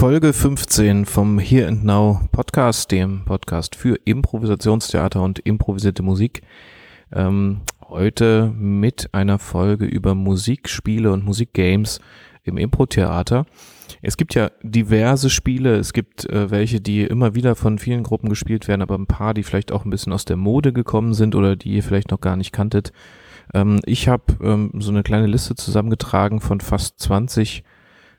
Folge 15 vom Here and Now Podcast, dem Podcast für Improvisationstheater und improvisierte Musik. Ähm, heute mit einer Folge über Musikspiele und Musikgames im Impro-Theater. Es gibt ja diverse Spiele, es gibt äh, welche, die immer wieder von vielen Gruppen gespielt werden, aber ein paar, die vielleicht auch ein bisschen aus der Mode gekommen sind oder die ihr vielleicht noch gar nicht kanntet. Ähm, ich habe ähm, so eine kleine Liste zusammengetragen von fast 20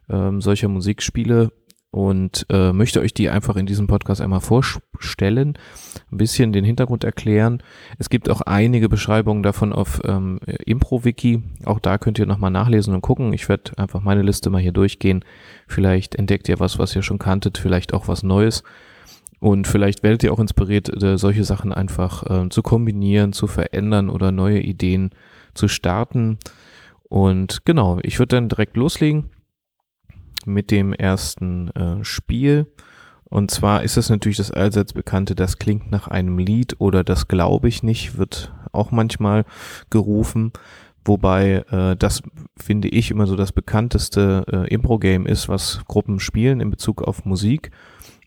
ähm, solcher Musikspiele und äh, möchte euch die einfach in diesem Podcast einmal vorstellen, ein bisschen den Hintergrund erklären. Es gibt auch einige Beschreibungen davon auf ähm, ImproWiki. Auch da könnt ihr nochmal nachlesen und gucken. Ich werde einfach meine Liste mal hier durchgehen. Vielleicht entdeckt ihr was, was ihr schon kanntet, vielleicht auch was Neues. Und vielleicht werdet ihr auch inspiriert, äh, solche Sachen einfach äh, zu kombinieren, zu verändern oder neue Ideen zu starten. Und genau, ich würde dann direkt loslegen mit dem ersten äh, Spiel. Und zwar ist es natürlich das allseits bekannte, das klingt nach einem Lied oder das glaube ich nicht, wird auch manchmal gerufen. Wobei äh, das finde ich immer so das bekannteste äh, Impro-Game ist, was Gruppen spielen in Bezug auf Musik.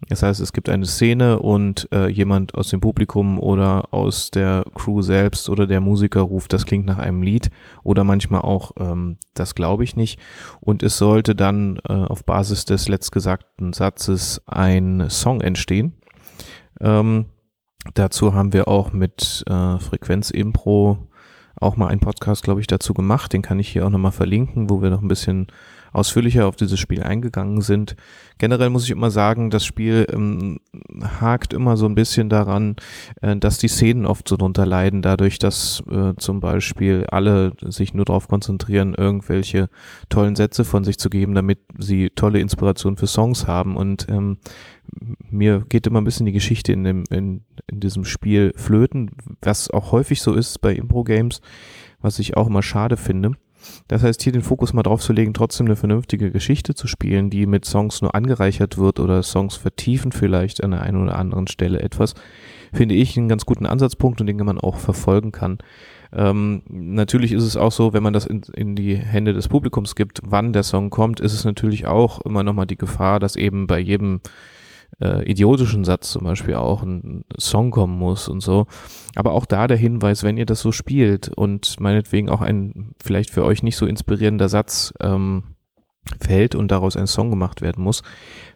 Das heißt, es gibt eine Szene und äh, jemand aus dem Publikum oder aus der Crew selbst oder der Musiker ruft, das klingt nach einem Lied oder manchmal auch, ähm, das glaube ich nicht. Und es sollte dann äh, auf Basis des letztgesagten Satzes ein Song entstehen. Ähm, dazu haben wir auch mit äh, Frequenz Impro auch mal einen Podcast, glaube ich, dazu gemacht. Den kann ich hier auch nochmal verlinken, wo wir noch ein bisschen ausführlicher auf dieses Spiel eingegangen sind. Generell muss ich immer sagen, das Spiel ähm, hakt immer so ein bisschen daran, äh, dass die Szenen oft so drunter leiden, dadurch, dass äh, zum Beispiel alle sich nur darauf konzentrieren, irgendwelche tollen Sätze von sich zu geben, damit sie tolle Inspiration für Songs haben. Und ähm, mir geht immer ein bisschen die Geschichte in, dem, in, in diesem Spiel flöten, was auch häufig so ist bei Impro-Games, was ich auch immer schade finde. Das heißt, hier den Fokus mal drauf zu legen, trotzdem eine vernünftige Geschichte zu spielen, die mit Songs nur angereichert wird oder Songs vertiefen vielleicht an der einen oder anderen Stelle etwas, finde ich einen ganz guten Ansatzpunkt und den man auch verfolgen kann. Ähm, natürlich ist es auch so, wenn man das in, in die Hände des Publikums gibt, wann der Song kommt, ist es natürlich auch immer nochmal die Gefahr, dass eben bei jedem äh, idiotischen Satz zum Beispiel auch ein Song kommen muss und so. Aber auch da der Hinweis, wenn ihr das so spielt und meinetwegen auch ein vielleicht für euch nicht so inspirierender Satz ähm, fällt und daraus ein Song gemacht werden muss,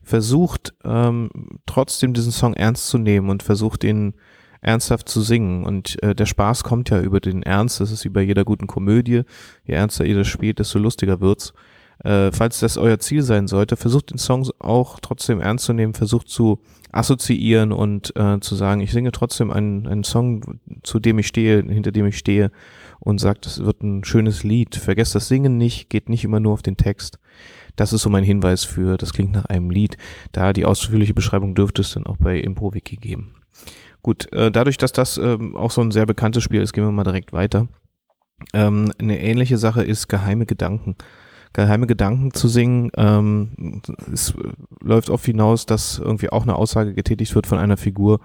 versucht ähm, trotzdem diesen Song ernst zu nehmen und versucht ihn ernsthaft zu singen. Und äh, der Spaß kommt ja über den Ernst. Das ist wie bei jeder guten Komödie. Je ernster ihr das spielt, desto lustiger wird's. Äh, falls das euer Ziel sein sollte, versucht den Song auch trotzdem ernst zu nehmen, versucht zu assoziieren und äh, zu sagen, ich singe trotzdem einen, einen Song, zu dem ich stehe, hinter dem ich stehe und sagt, es wird ein schönes Lied. Vergesst das Singen nicht, geht nicht immer nur auf den Text. Das ist so mein Hinweis für, das klingt nach einem Lied. Da die ausführliche Beschreibung dürfte es dann auch bei ImproWiki geben. Gut, äh, dadurch, dass das ähm, auch so ein sehr bekanntes Spiel ist, gehen wir mal direkt weiter. Ähm, eine ähnliche Sache ist geheime Gedanken geheime Gedanken zu singen. Ähm, es läuft oft hinaus, dass irgendwie auch eine Aussage getätigt wird von einer Figur,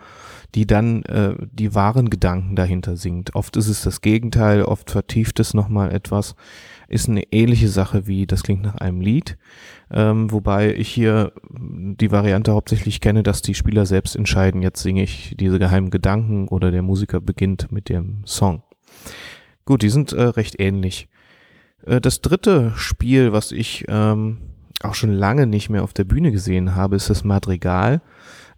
die dann äh, die wahren Gedanken dahinter singt. Oft ist es das Gegenteil, oft vertieft es nochmal etwas. Ist eine ähnliche Sache wie das klingt nach einem Lied, ähm, wobei ich hier die Variante hauptsächlich kenne, dass die Spieler selbst entscheiden, jetzt singe ich diese geheimen Gedanken oder der Musiker beginnt mit dem Song. Gut, die sind äh, recht ähnlich. Äh, das dritte Spiel, was ich ähm, auch schon lange nicht mehr auf der Bühne gesehen habe, ist das Madrigal.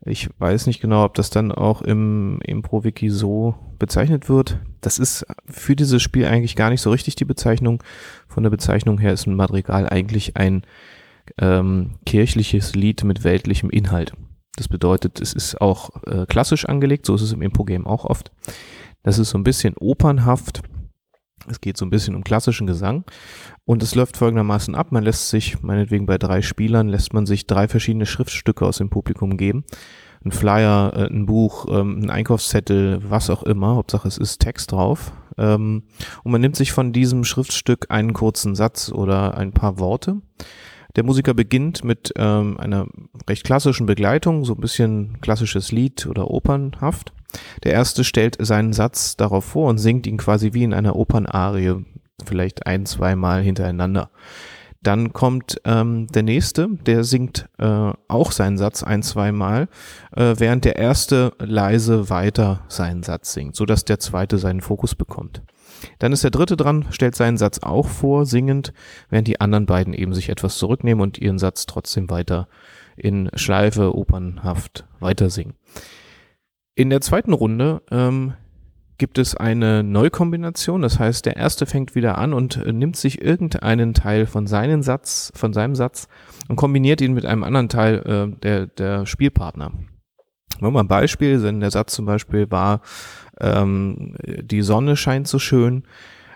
Ich weiß nicht genau, ob das dann auch im Impro-Wiki so bezeichnet wird. Das ist für dieses Spiel eigentlich gar nicht so richtig die Bezeichnung. Von der Bezeichnung her ist ein Madrigal eigentlich ein ähm, kirchliches Lied mit weltlichem Inhalt. Das bedeutet, es ist auch äh, klassisch angelegt, so ist es im Impro-Game auch oft. Das ist so ein bisschen opernhaft es geht so ein bisschen um klassischen Gesang und es läuft folgendermaßen ab. Man lässt sich, meinetwegen bei drei Spielern, lässt man sich drei verschiedene Schriftstücke aus dem Publikum geben. Ein Flyer, äh, ein Buch, ähm, ein Einkaufszettel, was auch immer. Hauptsache es ist Text drauf. Ähm, und man nimmt sich von diesem Schriftstück einen kurzen Satz oder ein paar Worte. Der Musiker beginnt mit ähm, einer recht klassischen Begleitung, so ein bisschen klassisches Lied oder opernhaft. Der erste stellt seinen Satz darauf vor und singt ihn quasi wie in einer Opernarie, vielleicht ein, zweimal hintereinander. Dann kommt ähm, der nächste, der singt äh, auch seinen Satz ein, zweimal, äh, während der erste leise weiter seinen Satz singt, so dass der zweite seinen Fokus bekommt. Dann ist der dritte dran, stellt seinen Satz auch vor, singend, während die anderen beiden eben sich etwas zurücknehmen und ihren Satz trotzdem weiter in Schleife, opernhaft weiter singen. In der zweiten Runde ähm, gibt es eine Neukombination. Das heißt, der erste fängt wieder an und äh, nimmt sich irgendeinen Teil von seinem Satz, von seinem Satz und kombiniert ihn mit einem anderen Teil äh, der, der Spielpartner. Wenn wir ein Beispiel, denn der Satz zum Beispiel war, ähm, die Sonne scheint so schön,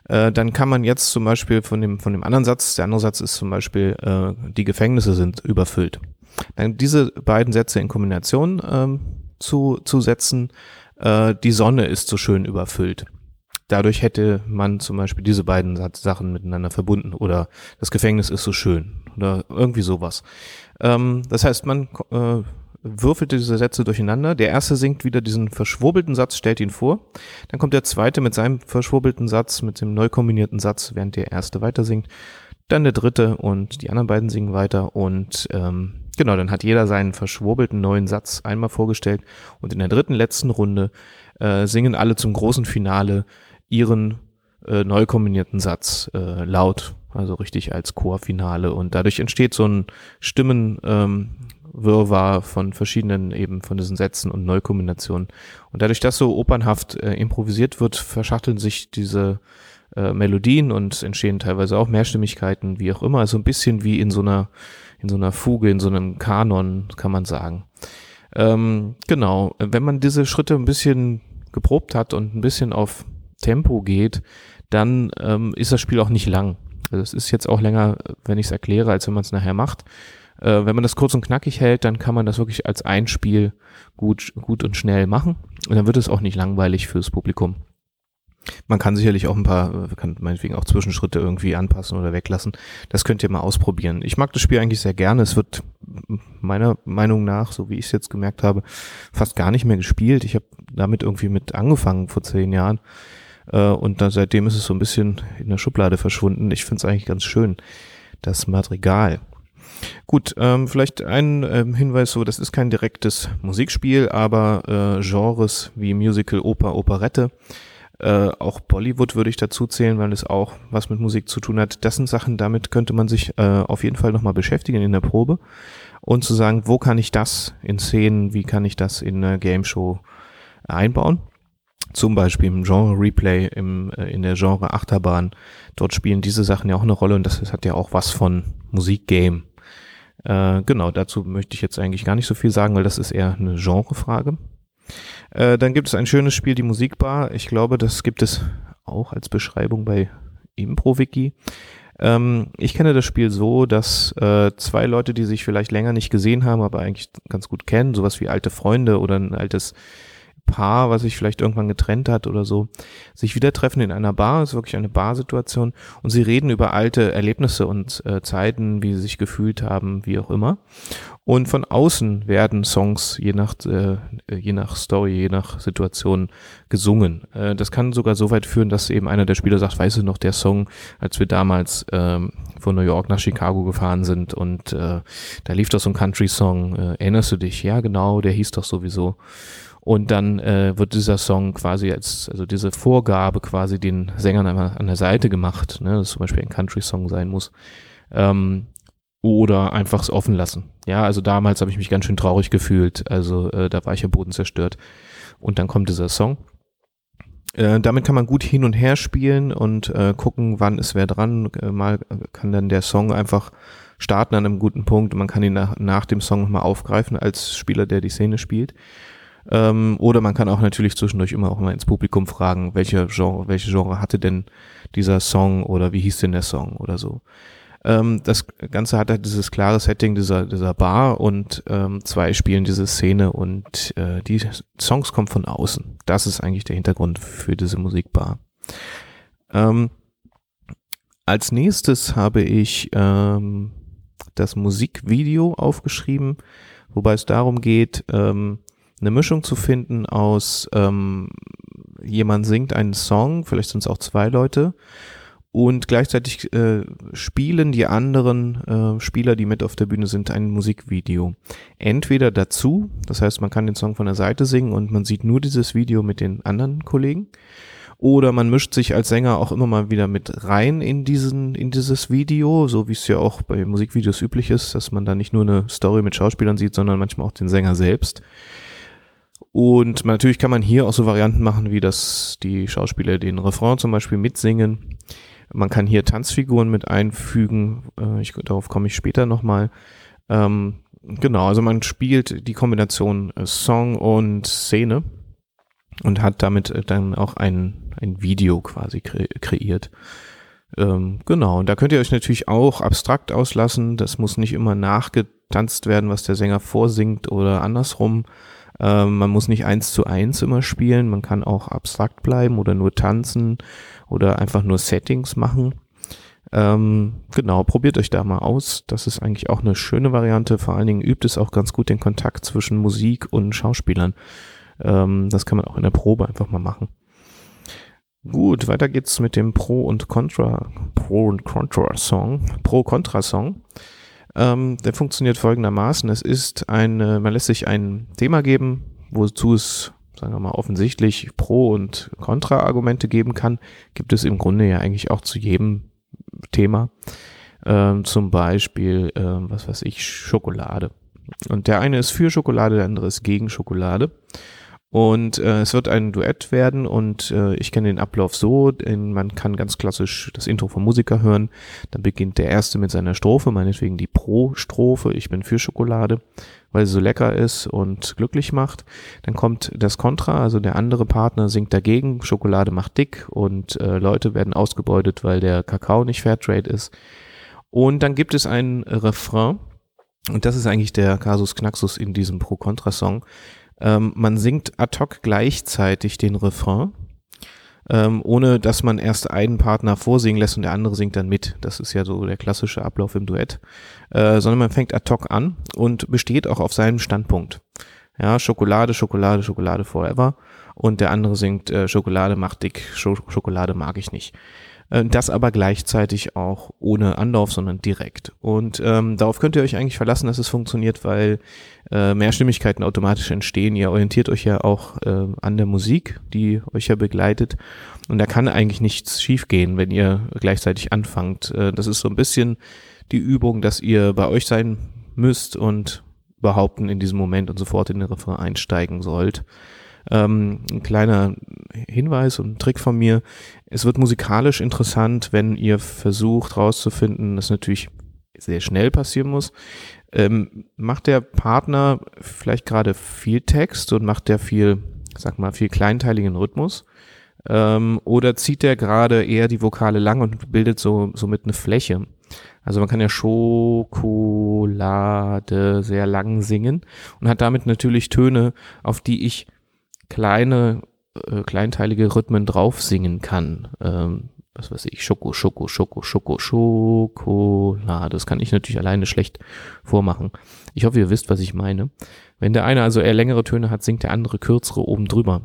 äh, dann kann man jetzt zum Beispiel von dem, von dem anderen Satz, der andere Satz ist zum Beispiel, äh, die Gefängnisse sind überfüllt. Dann diese beiden Sätze in Kombination ähm, zu, zu setzen, äh, die Sonne ist so schön überfüllt. Dadurch hätte man zum Beispiel diese beiden Sachen miteinander verbunden oder das Gefängnis ist so schön oder irgendwie sowas. Ähm, das heißt, man äh, würfelt diese Sätze durcheinander. Der erste singt wieder diesen verschwurbelten Satz, stellt ihn vor. Dann kommt der zweite mit seinem verschwurbelten Satz, mit dem neu kombinierten Satz, während der erste weiter singt. Dann der dritte und die anderen beiden singen weiter und ähm, genau, dann hat jeder seinen verschwurbelten neuen Satz einmal vorgestellt und in der dritten letzten Runde äh, singen alle zum großen Finale ihren äh, neu kombinierten Satz äh, laut, also richtig als Chorfinale und dadurch entsteht so ein Stimmen ähm, Wirrwarr von verschiedenen eben von diesen Sätzen und Neukombinationen. Und dadurch, dass so opernhaft äh, improvisiert wird, verschachteln sich diese äh, Melodien und entstehen teilweise auch Mehrstimmigkeiten, wie auch immer. Also ein bisschen wie in so einer, in so einer Fuge, in so einem Kanon, kann man sagen. Ähm, genau. Wenn man diese Schritte ein bisschen geprobt hat und ein bisschen auf Tempo geht, dann ähm, ist das Spiel auch nicht lang. Also es ist jetzt auch länger, wenn ich es erkläre, als wenn man es nachher macht. Äh, wenn man das kurz und knackig hält, dann kann man das wirklich als ein Spiel gut, gut und schnell machen. Und dann wird es auch nicht langweilig fürs Publikum. Man kann sicherlich auch ein paar, kann meinetwegen auch Zwischenschritte irgendwie anpassen oder weglassen. Das könnt ihr mal ausprobieren. Ich mag das Spiel eigentlich sehr gerne. Es wird meiner Meinung nach, so wie ich es jetzt gemerkt habe, fast gar nicht mehr gespielt. Ich habe damit irgendwie mit angefangen vor zehn Jahren. Äh, und dann seitdem ist es so ein bisschen in der Schublade verschwunden. Ich finde es eigentlich ganz schön, das Madrigal. Gut, ähm, vielleicht ein ähm, Hinweis so, das ist kein direktes Musikspiel, aber äh, Genres wie Musical, Oper, Operette, äh, auch Bollywood würde ich dazu zählen, weil es auch was mit Musik zu tun hat. Das sind Sachen, damit könnte man sich äh, auf jeden Fall nochmal beschäftigen in der Probe und zu sagen, wo kann ich das in Szenen, wie kann ich das in eine Game Show einbauen. Zum Beispiel im Genre Replay, im, äh, in der Genre Achterbahn. Dort spielen diese Sachen ja auch eine Rolle und das, das hat ja auch was von Musikgame. Äh, genau, dazu möchte ich jetzt eigentlich gar nicht so viel sagen, weil das ist eher eine Genrefrage. Äh, dann gibt es ein schönes Spiel, die Musikbar. Ich glaube, das gibt es auch als Beschreibung bei ImproWiki. Ähm, ich kenne das Spiel so, dass äh, zwei Leute, die sich vielleicht länger nicht gesehen haben, aber eigentlich ganz gut kennen, sowas wie alte Freunde oder ein altes Paar, was sich vielleicht irgendwann getrennt hat oder so, sich wieder treffen in einer Bar, ist wirklich eine Barsituation und sie reden über alte Erlebnisse und äh, Zeiten, wie sie sich gefühlt haben, wie auch immer. Und von außen werden Songs je nach, äh, je nach Story, je nach Situation gesungen. Äh, das kann sogar so weit führen, dass eben einer der Spieler sagt, weißt du noch, der Song, als wir damals ähm, von New York nach Chicago gefahren sind und äh, da lief doch so ein Country-Song, äh, erinnerst du dich? Ja, genau, der hieß doch sowieso. Und dann äh, wird dieser Song quasi als, also diese Vorgabe quasi den Sängern einmal an der Seite gemacht, ne, dass zum Beispiel ein Country-Song sein muss. Ähm, oder einfach es offen lassen. Ja, also damals habe ich mich ganz schön traurig gefühlt. Also äh, da war ich am Boden zerstört. Und dann kommt dieser Song. Äh, damit kann man gut hin und her spielen und äh, gucken, wann ist wer dran. Äh, mal kann dann der Song einfach starten an einem guten Punkt. Man kann ihn nach, nach dem Song nochmal aufgreifen als Spieler, der die Szene spielt. Ähm, oder man kann auch natürlich zwischendurch immer auch mal ins Publikum fragen, welche Genre, welche Genre hatte denn dieser Song oder wie hieß denn der Song oder so. Ähm, das Ganze hat halt dieses klare Setting dieser, dieser Bar und ähm, zwei spielen diese Szene und äh, die Songs kommen von außen. Das ist eigentlich der Hintergrund für diese Musikbar. Ähm, als nächstes habe ich ähm, das Musikvideo aufgeschrieben, wobei es darum geht, ähm, eine Mischung zu finden aus ähm, jemand singt einen Song, vielleicht sind es auch zwei Leute, und gleichzeitig äh, spielen die anderen äh, Spieler, die mit auf der Bühne sind, ein Musikvideo. Entweder dazu, das heißt, man kann den Song von der Seite singen und man sieht nur dieses Video mit den anderen Kollegen, oder man mischt sich als Sänger auch immer mal wieder mit rein in diesen, in dieses Video, so wie es ja auch bei Musikvideos üblich ist, dass man da nicht nur eine Story mit Schauspielern sieht, sondern manchmal auch den Sänger selbst. Und natürlich kann man hier auch so Varianten machen, wie dass die Schauspieler den Refrain zum Beispiel mitsingen. Man kann hier Tanzfiguren mit einfügen. Äh, ich, darauf komme ich später nochmal. Ähm, genau, also man spielt die Kombination äh, Song und Szene und hat damit äh, dann auch ein ein Video quasi kre kreiert. Ähm, genau, und da könnt ihr euch natürlich auch abstrakt auslassen. Das muss nicht immer nachgetanzt werden, was der Sänger vorsingt oder andersrum. Ähm, man muss nicht eins zu eins immer spielen. Man kann auch abstrakt bleiben oder nur tanzen oder einfach nur Settings machen. Ähm, genau, probiert euch da mal aus. Das ist eigentlich auch eine schöne Variante. Vor allen Dingen übt es auch ganz gut den Kontakt zwischen Musik und Schauspielern. Ähm, das kann man auch in der Probe einfach mal machen. Gut, weiter geht's mit dem Pro und Contra, Pro und Contra Song, Pro-Contra Song. Ähm, der funktioniert folgendermaßen. Es ist ein, man lässt sich ein Thema geben, wozu es, sagen wir mal, offensichtlich Pro- und Contra-Argumente geben kann. Gibt es im Grunde ja eigentlich auch zu jedem Thema. Ähm, zum Beispiel, ähm, was weiß ich, Schokolade. Und der eine ist für Schokolade, der andere ist gegen Schokolade. Und äh, es wird ein Duett werden und äh, ich kenne den Ablauf so, denn man kann ganz klassisch das Intro vom Musiker hören. Dann beginnt der erste mit seiner Strophe, meinetwegen die Pro-Strophe, ich bin für Schokolade, weil sie so lecker ist und glücklich macht. Dann kommt das Kontra, also der andere Partner singt dagegen, Schokolade macht dick und äh, Leute werden ausgebeutet, weil der Kakao nicht Fairtrade ist. Und dann gibt es ein Refrain, und das ist eigentlich der Kasus Knaxus in diesem Pro-Contra-Song. Ähm, man singt ad hoc gleichzeitig den Refrain, ähm, ohne dass man erst einen Partner vorsingen lässt und der andere singt dann mit. Das ist ja so der klassische Ablauf im Duett. Äh, sondern man fängt ad hoc an und besteht auch auf seinem Standpunkt. Ja, Schokolade, Schokolade, Schokolade forever. Und der andere singt, äh, Schokolade macht dick, Schokolade mag ich nicht. Äh, das aber gleichzeitig auch ohne Anlauf, sondern direkt. Und ähm, darauf könnt ihr euch eigentlich verlassen, dass es funktioniert, weil äh, Mehrstimmigkeiten automatisch entstehen. Ihr orientiert euch ja auch äh, an der Musik, die euch ja begleitet. Und da kann eigentlich nichts schiefgehen, wenn ihr gleichzeitig anfangt. Äh, das ist so ein bisschen die Übung, dass ihr bei euch sein müsst und behaupten in diesem Moment und sofort in den Refrain einsteigen sollt. Ähm, ein kleiner Hinweis und Trick von mir. Es wird musikalisch interessant, wenn ihr versucht rauszufinden, das natürlich sehr schnell passieren muss. Ähm, macht der Partner vielleicht gerade viel Text und macht der viel, sag mal, viel kleinteiligen Rhythmus? Ähm, oder zieht der gerade eher die Vokale lang und bildet so, somit eine Fläche? Also man kann ja Schokolade sehr lang singen und hat damit natürlich Töne, auf die ich kleine, äh, kleinteilige Rhythmen drauf singen kann. Ähm, was weiß ich, Schoko, Schoko, Schoko, Schoko, Schokolade. Das kann ich natürlich alleine schlecht vormachen. Ich hoffe, ihr wisst, was ich meine. Wenn der eine also eher längere Töne hat, singt der andere kürzere oben drüber.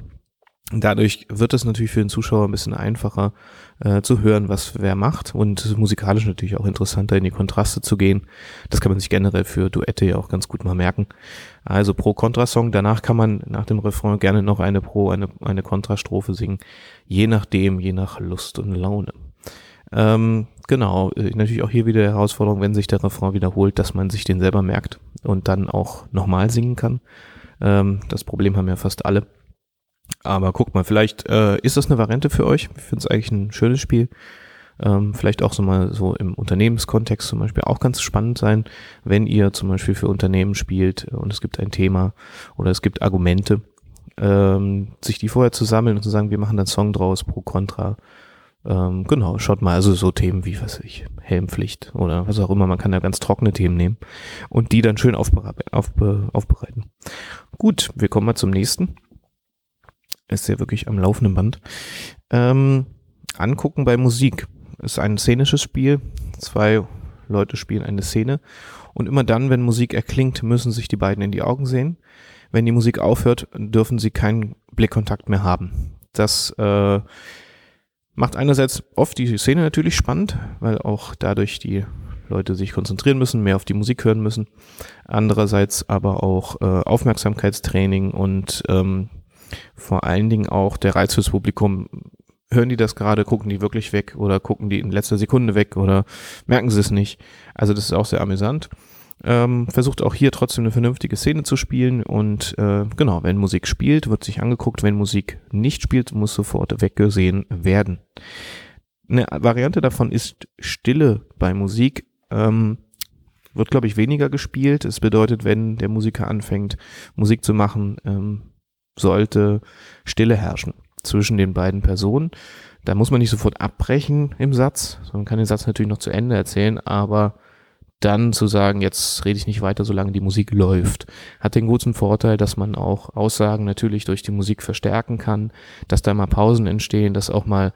Dadurch wird es natürlich für den Zuschauer ein bisschen einfacher äh, zu hören, was wer macht und musikalisch natürlich auch interessanter in die Kontraste zu gehen. Das kann man sich generell für Duette ja auch ganz gut mal merken. Also Pro-Kontra-Song, danach kann man nach dem Refrain gerne noch eine Pro, eine, eine Kontrastrophe singen, je nachdem, je nach Lust und Laune. Ähm, genau, äh, natürlich auch hier wieder Herausforderung, wenn sich der Refrain wiederholt, dass man sich den selber merkt und dann auch nochmal singen kann. Ähm, das Problem haben ja fast alle. Aber guckt mal, vielleicht äh, ist das eine Variante für euch. Ich finde es eigentlich ein schönes Spiel. Ähm, vielleicht auch so mal so im Unternehmenskontext zum Beispiel auch ganz spannend sein, wenn ihr zum Beispiel für Unternehmen spielt und es gibt ein Thema oder es gibt Argumente, ähm, sich die vorher zu sammeln und zu sagen, wir machen dann Song draus pro Contra. Ähm, genau, schaut mal, also so Themen wie, was weiß ich, Helmpflicht oder was auch immer, man kann ja ganz trockene Themen nehmen und die dann schön aufbere aufbe aufbereiten. Gut, wir kommen mal zum nächsten ist ja wirklich am laufenden Band. Ähm, angucken bei Musik. Ist ein szenisches Spiel. Zwei Leute spielen eine Szene. Und immer dann, wenn Musik erklingt, müssen sich die beiden in die Augen sehen. Wenn die Musik aufhört, dürfen sie keinen Blickkontakt mehr haben. Das äh, macht einerseits oft die Szene natürlich spannend, weil auch dadurch die Leute sich konzentrieren müssen, mehr auf die Musik hören müssen. Andererseits aber auch äh, Aufmerksamkeitstraining und ähm, vor allen Dingen auch der Reiz fürs Publikum. Hören die das gerade, gucken die wirklich weg oder gucken die in letzter Sekunde weg oder merken sie es nicht. Also das ist auch sehr amüsant. Ähm, versucht auch hier trotzdem eine vernünftige Szene zu spielen und äh, genau, wenn Musik spielt, wird sich angeguckt, wenn Musik nicht spielt, muss sofort weggesehen werden. Eine Variante davon ist Stille bei Musik. Ähm, wird, glaube ich, weniger gespielt. Es bedeutet, wenn der Musiker anfängt, Musik zu machen, ähm, sollte Stille herrschen zwischen den beiden Personen. Da muss man nicht sofort abbrechen im Satz, sondern kann den Satz natürlich noch zu Ende erzählen, aber dann zu sagen, jetzt rede ich nicht weiter, solange die Musik läuft, hat den guten Vorteil, dass man auch Aussagen natürlich durch die Musik verstärken kann, dass da mal Pausen entstehen, dass auch mal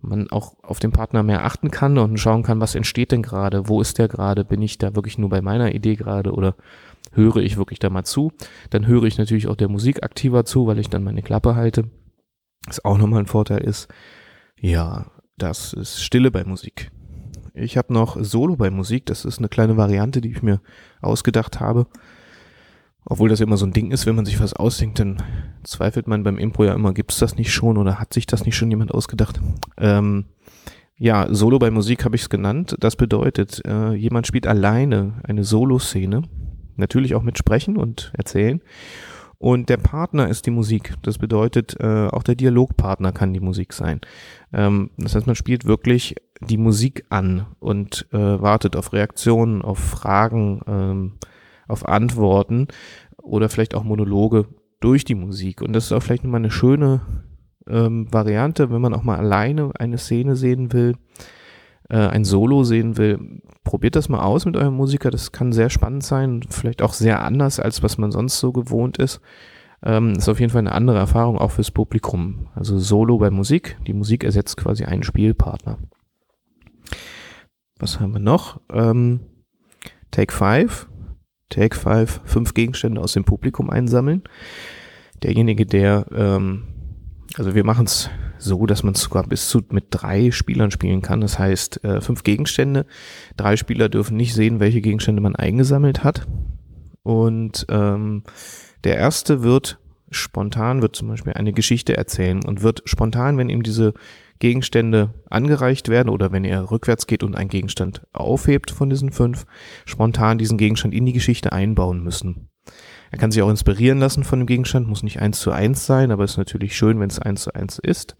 man auch auf den Partner mehr achten kann und schauen kann, was entsteht denn gerade, wo ist der gerade, bin ich da wirklich nur bei meiner Idee gerade oder höre ich wirklich da mal zu. Dann höre ich natürlich auch der Musik aktiver zu, weil ich dann meine Klappe halte. Was auch nochmal ein Vorteil ist. Ja, das ist Stille bei Musik. Ich habe noch Solo bei Musik. Das ist eine kleine Variante, die ich mir ausgedacht habe. Obwohl das immer so ein Ding ist, wenn man sich was ausdenkt, dann zweifelt man beim Impro ja immer, gibt's das nicht schon oder hat sich das nicht schon jemand ausgedacht? Ähm, ja, Solo bei Musik habe ich es genannt. Das bedeutet, äh, jemand spielt alleine eine Solo-Szene, natürlich auch mit Sprechen und Erzählen. Und der Partner ist die Musik. Das bedeutet, äh, auch der Dialogpartner kann die Musik sein. Ähm, das heißt, man spielt wirklich die Musik an und äh, wartet auf Reaktionen, auf Fragen, ähm, auf Antworten oder vielleicht auch Monologe durch die Musik. Und das ist auch vielleicht nochmal eine schöne ähm, Variante, wenn man auch mal alleine eine Szene sehen will, äh, ein Solo sehen will, probiert das mal aus mit eurem Musiker. Das kann sehr spannend sein, vielleicht auch sehr anders, als was man sonst so gewohnt ist. Ähm, ist auf jeden Fall eine andere Erfahrung auch fürs Publikum. Also Solo bei Musik. Die Musik ersetzt quasi einen Spielpartner. Was haben wir noch? Ähm, Take 5. Take 5. Fünf Gegenstände aus dem Publikum einsammeln. Derjenige, der, ähm, also wir machen es so, dass man sogar bis zu mit drei Spielern spielen kann. Das heißt, äh, fünf Gegenstände. Drei Spieler dürfen nicht sehen, welche Gegenstände man eingesammelt hat. Und ähm, der erste wird spontan, wird zum Beispiel eine Geschichte erzählen und wird spontan, wenn ihm diese Gegenstände angereicht werden oder wenn er rückwärts geht und einen Gegenstand aufhebt von diesen fünf, spontan diesen Gegenstand in die Geschichte einbauen müssen. Er kann sich auch inspirieren lassen von dem Gegenstand, muss nicht eins zu eins sein, aber ist natürlich schön, wenn es eins zu eins ist.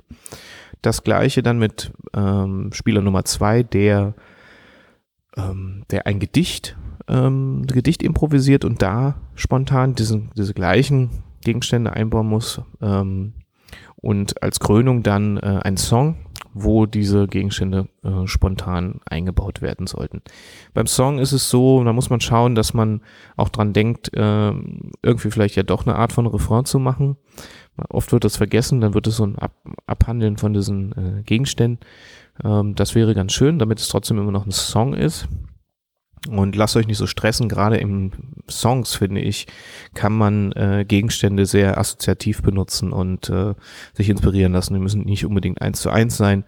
Das gleiche dann mit ähm, Spieler Nummer zwei, der, ähm, der ein Gedicht, ähm, Gedicht improvisiert und da spontan diesen, diese gleichen Gegenstände einbauen muss. Ähm, und als Krönung dann äh, ein Song, wo diese Gegenstände äh, spontan eingebaut werden sollten. Beim Song ist es so, da muss man schauen, dass man auch dran denkt, äh, irgendwie vielleicht ja doch eine Art von Refrain zu machen. Oft wird das vergessen, dann wird es so ein Ab Abhandeln von diesen äh, Gegenständen. Ähm, das wäre ganz schön, damit es trotzdem immer noch ein Song ist. Und lasst euch nicht so stressen, gerade im Songs, finde ich, kann man äh, Gegenstände sehr assoziativ benutzen und äh, sich inspirieren lassen. Die müssen nicht unbedingt eins zu eins sein.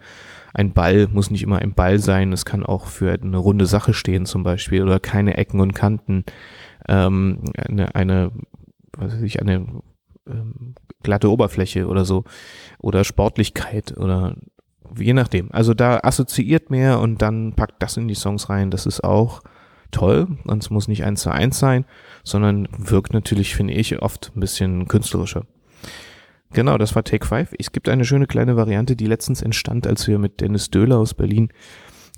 Ein Ball muss nicht immer ein Ball sein. Es kann auch für eine runde Sache stehen zum Beispiel oder keine Ecken und Kanten. Ähm, eine, eine, was weiß ich, eine ähm, glatte Oberfläche oder so oder Sportlichkeit oder je nachdem. Also da assoziiert mehr und dann packt das in die Songs rein. Das ist auch toll und es muss nicht eins zu eins sein, sondern wirkt natürlich, finde ich, oft ein bisschen künstlerischer. Genau, das war Take 5. Es gibt eine schöne kleine Variante, die letztens entstand, als wir mit Dennis Döhler aus Berlin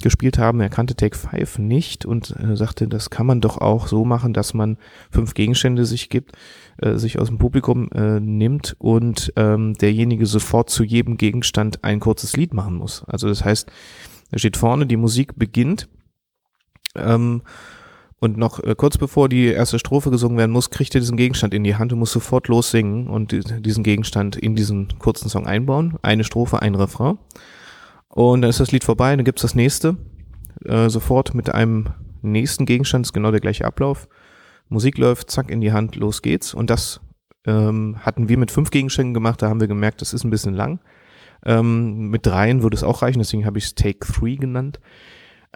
gespielt haben. Er kannte Take 5 nicht und äh, sagte, das kann man doch auch so machen, dass man fünf Gegenstände sich gibt, äh, sich aus dem Publikum äh, nimmt und ähm, derjenige sofort zu jedem Gegenstand ein kurzes Lied machen muss. Also das heißt, er steht vorne, die Musik beginnt ähm, und noch äh, kurz bevor die erste Strophe gesungen werden muss, kriegt er diesen Gegenstand in die Hand und muss sofort lossingen und diesen Gegenstand in diesen kurzen Song einbauen. Eine Strophe, ein Refrain. Und dann ist das Lied vorbei, dann gibt's das nächste. Äh, sofort mit einem nächsten Gegenstand ist genau der gleiche Ablauf. Musik läuft, zack, in die Hand, los geht's. Und das ähm, hatten wir mit fünf Gegenständen gemacht, da haben wir gemerkt, das ist ein bisschen lang. Ähm, mit dreien würde es auch reichen, deswegen habe ich Take Three genannt.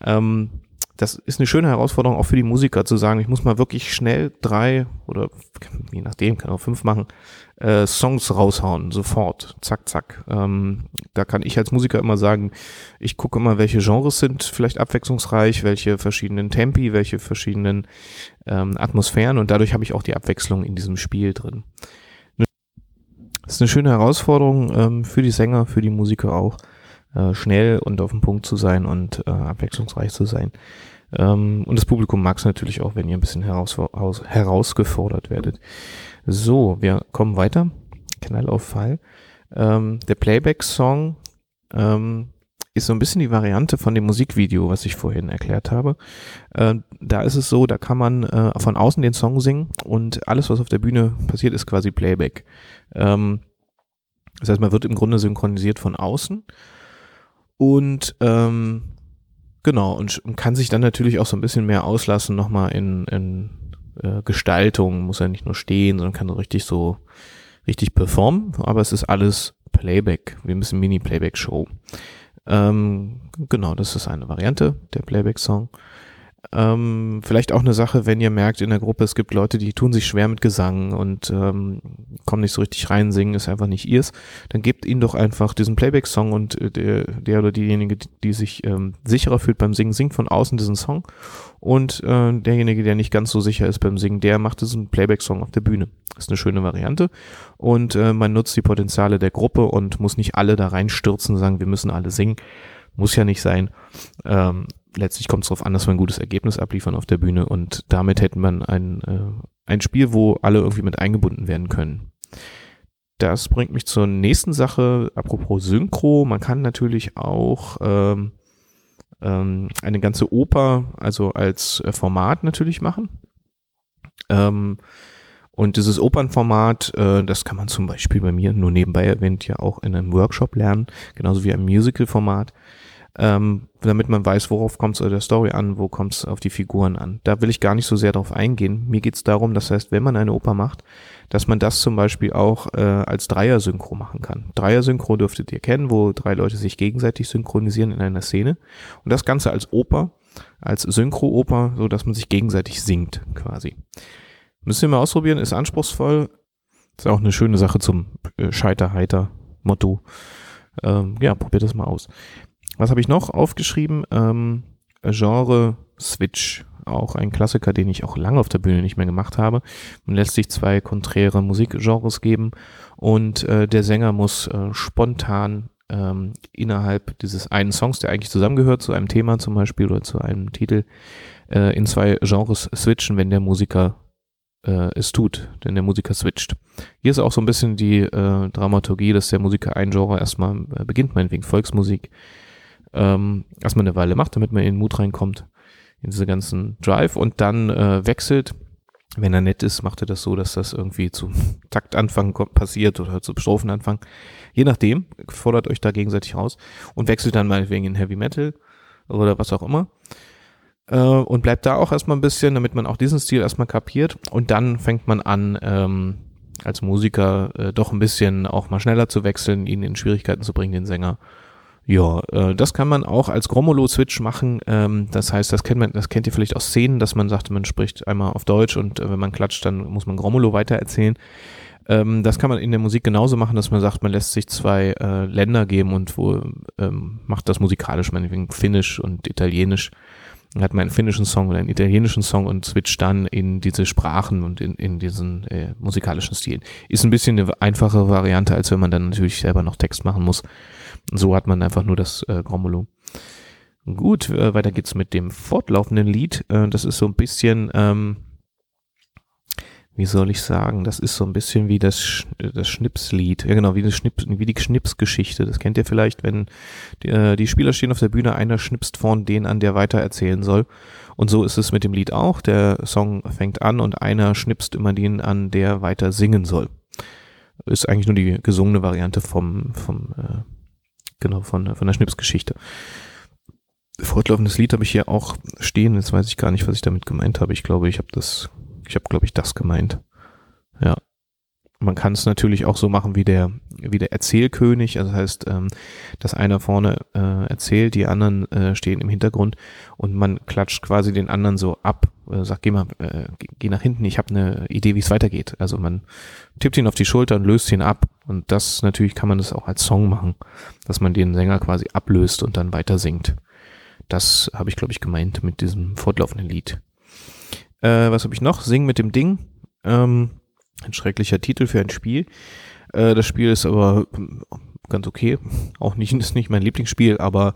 Ähm, das ist eine schöne Herausforderung auch für die Musiker zu sagen, ich muss mal wirklich schnell drei oder je nachdem, kann auch fünf machen, äh, Songs raushauen, sofort, zack, zack. Ähm, da kann ich als Musiker immer sagen, ich gucke immer, welche Genres sind vielleicht abwechslungsreich, welche verschiedenen Tempi, welche verschiedenen ähm, Atmosphären und dadurch habe ich auch die Abwechslung in diesem Spiel drin. Das ist eine schöne Herausforderung ähm, für die Sänger, für die Musiker auch, äh, schnell und auf den Punkt zu sein und äh, abwechslungsreich zu sein. Ähm, und das Publikum mag es natürlich auch, wenn ihr ein bisschen heraus, herausgefordert werdet. So, wir kommen weiter. Knall auf Fall. Ähm, der Playback-Song ähm, ist so ein bisschen die Variante von dem Musikvideo, was ich vorhin erklärt habe. Äh, da ist es so, da kann man äh, von außen den Song singen und alles, was auf der Bühne passiert, ist quasi Playback. Ähm, das heißt, man wird im Grunde synchronisiert von außen und ähm, Genau, und, kann sich dann natürlich auch so ein bisschen mehr auslassen, nochmal in, in äh, Gestaltung, muss ja nicht nur stehen, sondern kann so richtig so richtig performen, aber es ist alles Playback, ein bisschen Mini-Playback-Show. Ähm, genau, das ist eine Variante, der Playback-Song. Ähm, vielleicht auch eine Sache, wenn ihr merkt in der Gruppe, es gibt Leute, die tun sich schwer mit Gesang und ähm, kommen nicht so richtig rein, singen ist einfach nicht ihrs, dann gebt ihnen doch einfach diesen Playback-Song und äh, der, der oder diejenige, die sich ähm, sicherer fühlt beim Singen, singt von außen diesen Song und äh, derjenige, der nicht ganz so sicher ist beim Singen, der macht diesen Playback-Song auf der Bühne. Ist eine schöne Variante und äh, man nutzt die Potenziale der Gruppe und muss nicht alle da reinstürzen und sagen, wir müssen alle singen. Muss ja nicht sein. Ähm, letztlich kommt es darauf an, dass wir ein gutes Ergebnis abliefern auf der Bühne und damit hätten wir ein, äh, ein Spiel, wo alle irgendwie mit eingebunden werden können. Das bringt mich zur nächsten Sache, apropos Synchro. Man kann natürlich auch ähm, ähm, eine ganze Oper, also als äh, Format natürlich machen. Ähm, und dieses Opernformat, äh, das kann man zum Beispiel bei mir nur nebenbei erwähnt ja auch in einem Workshop lernen, genauso wie ein Musical-Format ähm, damit man weiß, worauf kommt es der Story an, wo kommt es auf die Figuren an. Da will ich gar nicht so sehr drauf eingehen. Mir geht es darum, das heißt, wenn man eine Oper macht, dass man das zum Beispiel auch äh, als Dreier-Synchro machen kann. Dreier-Synchro dürftet ihr kennen, wo drei Leute sich gegenseitig synchronisieren in einer Szene. Und das Ganze als Oper, als Synchro-Oper, so dass man sich gegenseitig singt, quasi. Müsst ihr mal ausprobieren, ist anspruchsvoll. Ist auch eine schöne Sache zum äh, Scheiter-Heiter-Motto. Ähm, ja, probiert das mal aus. Was habe ich noch aufgeschrieben? Ähm, Genre Switch. Auch ein Klassiker, den ich auch lange auf der Bühne nicht mehr gemacht habe. Man lässt sich zwei konträre Musikgenres geben und äh, der Sänger muss äh, spontan ähm, innerhalb dieses einen Songs, der eigentlich zusammengehört, zu einem Thema zum Beispiel oder zu einem Titel, äh, in zwei Genres switchen, wenn der Musiker äh, es tut, denn der Musiker switcht. Hier ist auch so ein bisschen die äh, Dramaturgie, dass der Musiker ein Genre erstmal äh, beginnt, meinetwegen Volksmusik, ähm, erstmal eine Weile macht, damit man in den Mut reinkommt, in diese ganzen Drive und dann äh, wechselt. Wenn er nett ist, macht er das so, dass das irgendwie zum Taktanfang passiert oder zum Strophenanfang. Je nachdem, fordert euch da gegenseitig raus und wechselt dann meinetwegen in Heavy Metal oder was auch immer. Äh, und bleibt da auch erstmal ein bisschen, damit man auch diesen Stil erstmal kapiert. Und dann fängt man an, ähm, als Musiker äh, doch ein bisschen auch mal schneller zu wechseln, ihn in Schwierigkeiten zu bringen, den Sänger. Ja, äh, das kann man auch als Gromolo-Switch machen. Ähm, das heißt, das kennt man, das kennt ihr vielleicht aus Szenen, dass man sagt, man spricht einmal auf Deutsch und äh, wenn man klatscht, dann muss man Gromolo weitererzählen. Ähm, das kann man in der Musik genauso machen, dass man sagt, man lässt sich zwei äh, Länder geben und wo ähm, macht das musikalisch, meinetwegen Finnisch und Italienisch. Dann hat man einen finnischen Song oder einen italienischen Song und switcht dann in diese Sprachen und in, in diesen äh, musikalischen Stilen. Ist ein bisschen eine einfache Variante, als wenn man dann natürlich selber noch Text machen muss. So hat man einfach nur das äh, Gromolo. Gut, äh, weiter geht's mit dem fortlaufenden Lied. Äh, das ist so ein bisschen, ähm, wie soll ich sagen, das ist so ein bisschen wie das, das Schnipslied. Ja genau, wie, das Schnips, wie die Schnipsgeschichte. Das kennt ihr vielleicht, wenn die, äh, die Spieler stehen auf der Bühne, einer schnipst vorn den an, der weiter erzählen soll. Und so ist es mit dem Lied auch. Der Song fängt an und einer schnipst immer den an, der weiter singen soll. Ist eigentlich nur die gesungene Variante vom, vom äh, Genau, von, von der Schnipsgeschichte. Fortlaufendes Lied habe ich hier auch stehen. Jetzt weiß ich gar nicht, was ich damit gemeint habe. Ich glaube, ich habe das, ich habe, glaube ich, das gemeint. Ja. Man kann es natürlich auch so machen wie der, wie der Erzählkönig. Also das heißt, ähm, dass einer vorne äh, erzählt, die anderen äh, stehen im Hintergrund und man klatscht quasi den anderen so ab, äh, sagt, geh mal, äh, geh nach hinten, ich habe eine Idee, wie es weitergeht. Also man tippt ihn auf die Schulter und löst ihn ab. Und das natürlich kann man das auch als Song machen, dass man den Sänger quasi ablöst und dann weiter singt. Das habe ich, glaube ich, gemeint mit diesem fortlaufenden Lied. Äh, was habe ich noch? Sing mit dem Ding. Ähm, ein schrecklicher Titel für ein Spiel. Äh, das Spiel ist aber ganz okay. Auch nicht, ist nicht mein Lieblingsspiel, aber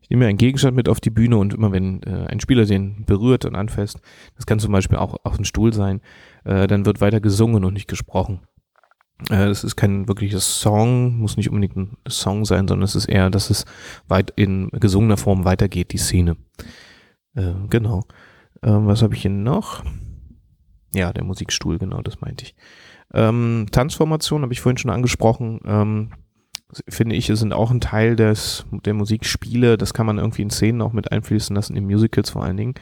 ich nehme einen Gegenstand mit auf die Bühne und immer wenn äh, ein Spieler den berührt und anfasst, das kann zum Beispiel auch auf ein Stuhl sein, äh, dann wird weiter gesungen und nicht gesprochen. Äh, das ist kein wirkliches Song, muss nicht unbedingt ein Song sein, sondern es ist eher, dass es weit in gesungener Form weitergeht, die Szene. Äh, genau. Ähm, was habe ich hier noch? Ja, der Musikstuhl, genau, das meinte ich. Ähm, Tanzformation habe ich vorhin schon angesprochen. Ähm, finde ich, sind auch ein Teil des, der Musikspiele. Das kann man irgendwie in Szenen auch mit einfließen lassen, in Musicals vor allen Dingen.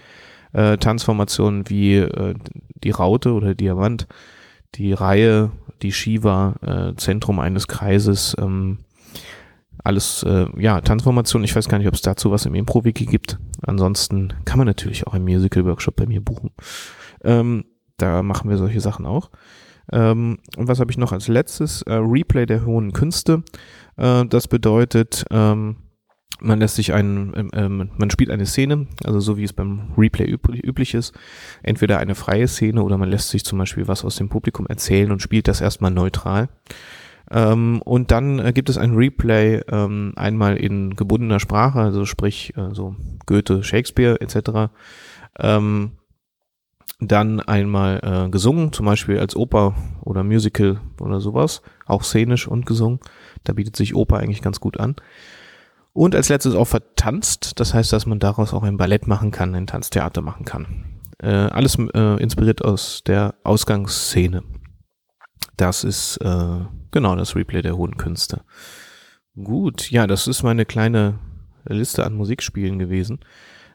Äh, Tanzformationen wie äh, die Raute oder Diamant, die Reihe, die Shiva, äh, Zentrum eines Kreises, ähm, alles, äh, ja, Tanzformation. Ich weiß gar nicht, ob es dazu was im Impro-Wiki gibt. Ansonsten kann man natürlich auch einen Musical-Workshop bei mir buchen. Ähm, da machen wir solche Sachen auch. Ähm, und was habe ich noch als letztes? Äh, Replay der hohen Künste. Äh, das bedeutet, ähm, man lässt sich einen, ähm, ähm man spielt eine Szene, also so wie es beim Replay üblich, üblich ist, entweder eine freie Szene oder man lässt sich zum Beispiel was aus dem Publikum erzählen und spielt das erstmal neutral. Ähm, und dann äh, gibt es ein Replay ähm, einmal in gebundener Sprache, also sprich äh, so Goethe, Shakespeare etc. Ähm, dann einmal äh, gesungen, zum Beispiel als Oper oder Musical oder sowas, auch szenisch und gesungen. Da bietet sich Oper eigentlich ganz gut an. Und als letztes auch vertanzt, das heißt, dass man daraus auch ein Ballett machen kann, ein Tanztheater machen kann. Äh, alles äh, inspiriert aus der Ausgangsszene. Das ist äh, genau das Replay der hohen Künste. Gut, ja, das ist meine kleine Liste an Musikspielen gewesen.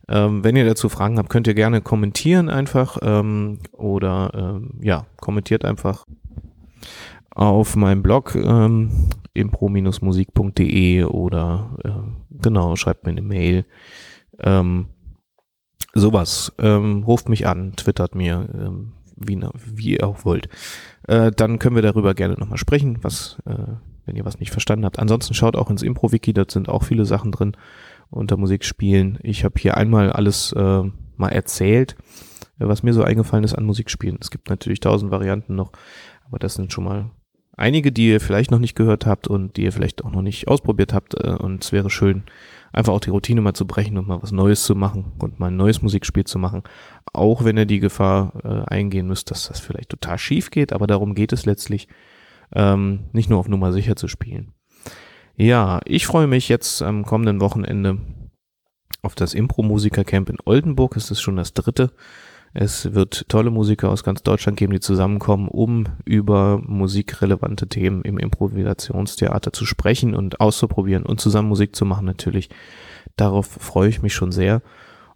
Ähm, wenn ihr dazu Fragen habt, könnt ihr gerne kommentieren einfach ähm, oder ähm, ja, kommentiert einfach auf meinem Blog ähm, impro-musik.de oder äh, genau, schreibt mir eine Mail. Ähm, sowas. Ähm, ruft mich an, twittert mir, ähm, wie, wie ihr auch wollt. Äh, dann können wir darüber gerne nochmal sprechen, was, äh, wenn ihr was nicht verstanden habt. Ansonsten schaut auch ins Impro-Wiki, dort sind auch viele Sachen drin unter Musik spielen. Ich habe hier einmal alles äh, mal erzählt, äh, was mir so eingefallen ist an Musikspielen. Es gibt natürlich tausend Varianten noch, aber das sind schon mal einige, die ihr vielleicht noch nicht gehört habt und die ihr vielleicht auch noch nicht ausprobiert habt. Äh, und es wäre schön, einfach auch die Routine mal zu brechen und mal was Neues zu machen und mal ein neues Musikspiel zu machen. Auch wenn ihr die Gefahr äh, eingehen müsst, dass das vielleicht total schief geht, aber darum geht es letztlich, ähm, nicht nur auf Nummer sicher zu spielen. Ja, ich freue mich jetzt am kommenden Wochenende auf das Impro-Musiker-Camp in Oldenburg. Es ist schon das dritte. Es wird tolle Musiker aus ganz Deutschland geben, die zusammenkommen, um über musikrelevante Themen im Improvisationstheater zu sprechen und auszuprobieren und zusammen Musik zu machen natürlich. Darauf freue ich mich schon sehr.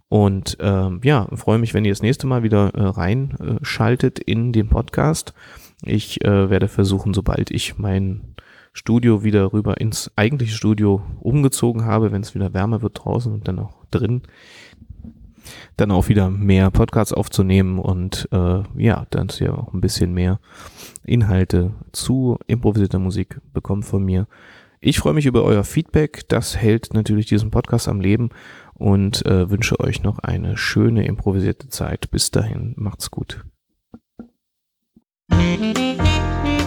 Und ähm, ja, freue mich, wenn ihr das nächste Mal wieder äh, reinschaltet in den Podcast. Ich äh, werde versuchen, sobald ich mein Studio wieder rüber ins eigentliche Studio umgezogen habe, wenn es wieder wärmer wird draußen und dann auch drin, dann auch wieder mehr Podcasts aufzunehmen und äh, ja, dann ist ja auch ein bisschen mehr Inhalte zu improvisierter Musik bekommen von mir. Ich freue mich über euer Feedback. Das hält natürlich diesen Podcast am Leben und äh, wünsche euch noch eine schöne improvisierte Zeit. Bis dahin, macht's gut. Musik